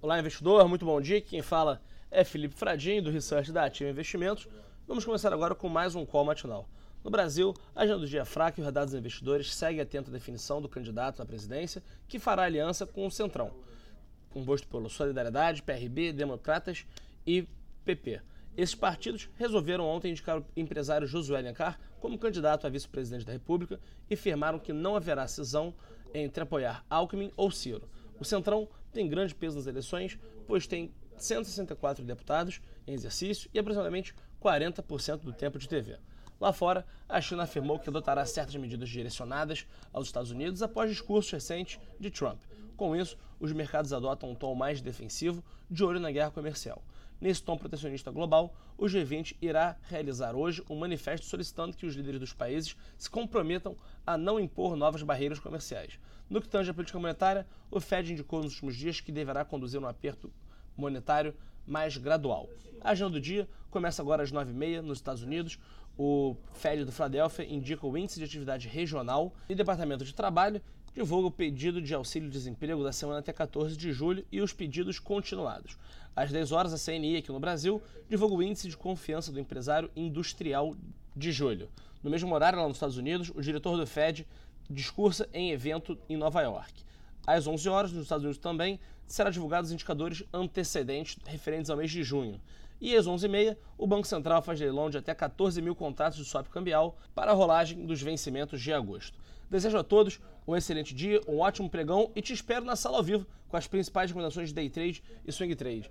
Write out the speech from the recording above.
Olá, investidor, muito bom dia. Quem fala é Felipe Fradinho, do Research da Ativa Investimentos. Vamos começar agora com mais um call matinal. No Brasil, a agenda do dia é fraca e o radar dos investidores segue atento à definição do candidato à presidência que fará aliança com o Centrão, composto pelo Solidariedade, PRB, Democratas e PP. Esses partidos resolveram ontem indicar o empresário Josué Alencar como candidato a vice-presidente da República e afirmaram que não haverá cisão entre apoiar Alckmin ou Ciro. O Centrão tem grande peso nas eleições, pois tem 164 deputados em exercício e aproximadamente 40% do tempo de TV. Lá fora, a China afirmou que adotará certas medidas direcionadas aos Estados Unidos após discursos recentes de Trump. Com isso, os mercados adotam um tom mais defensivo, de olho na guerra comercial. Nesse tom protecionista global, o G20 irá realizar hoje um manifesto solicitando que os líderes dos países se comprometam a não impor novas barreiras comerciais. No que tange à política monetária, o Fed indicou nos últimos dias que deverá conduzir um aperto monetário mais gradual. A agenda do dia começa agora às 9h30 nos Estados Unidos. O Fed do Philadelphia indica o índice de atividade regional e o Departamento de Trabalho divulga o pedido de auxílio-desemprego da semana até 14 de julho e os pedidos continuados. Às 10 horas, a CNI aqui no Brasil divulga o índice de confiança do empresário industrial de julho. No mesmo horário, lá nos Estados Unidos, o diretor do Fed discursa em evento em Nova York. Às 11 horas, nos Estados Unidos também, será divulgados os indicadores antecedentes referentes ao mês de junho. E às 11h30, o Banco Central faz leilão de até 14 mil contratos de swap cambial para a rolagem dos vencimentos de agosto. Desejo a todos um excelente dia, um ótimo pregão e te espero na sala ao vivo com as principais recomendações de day trade e swing trade.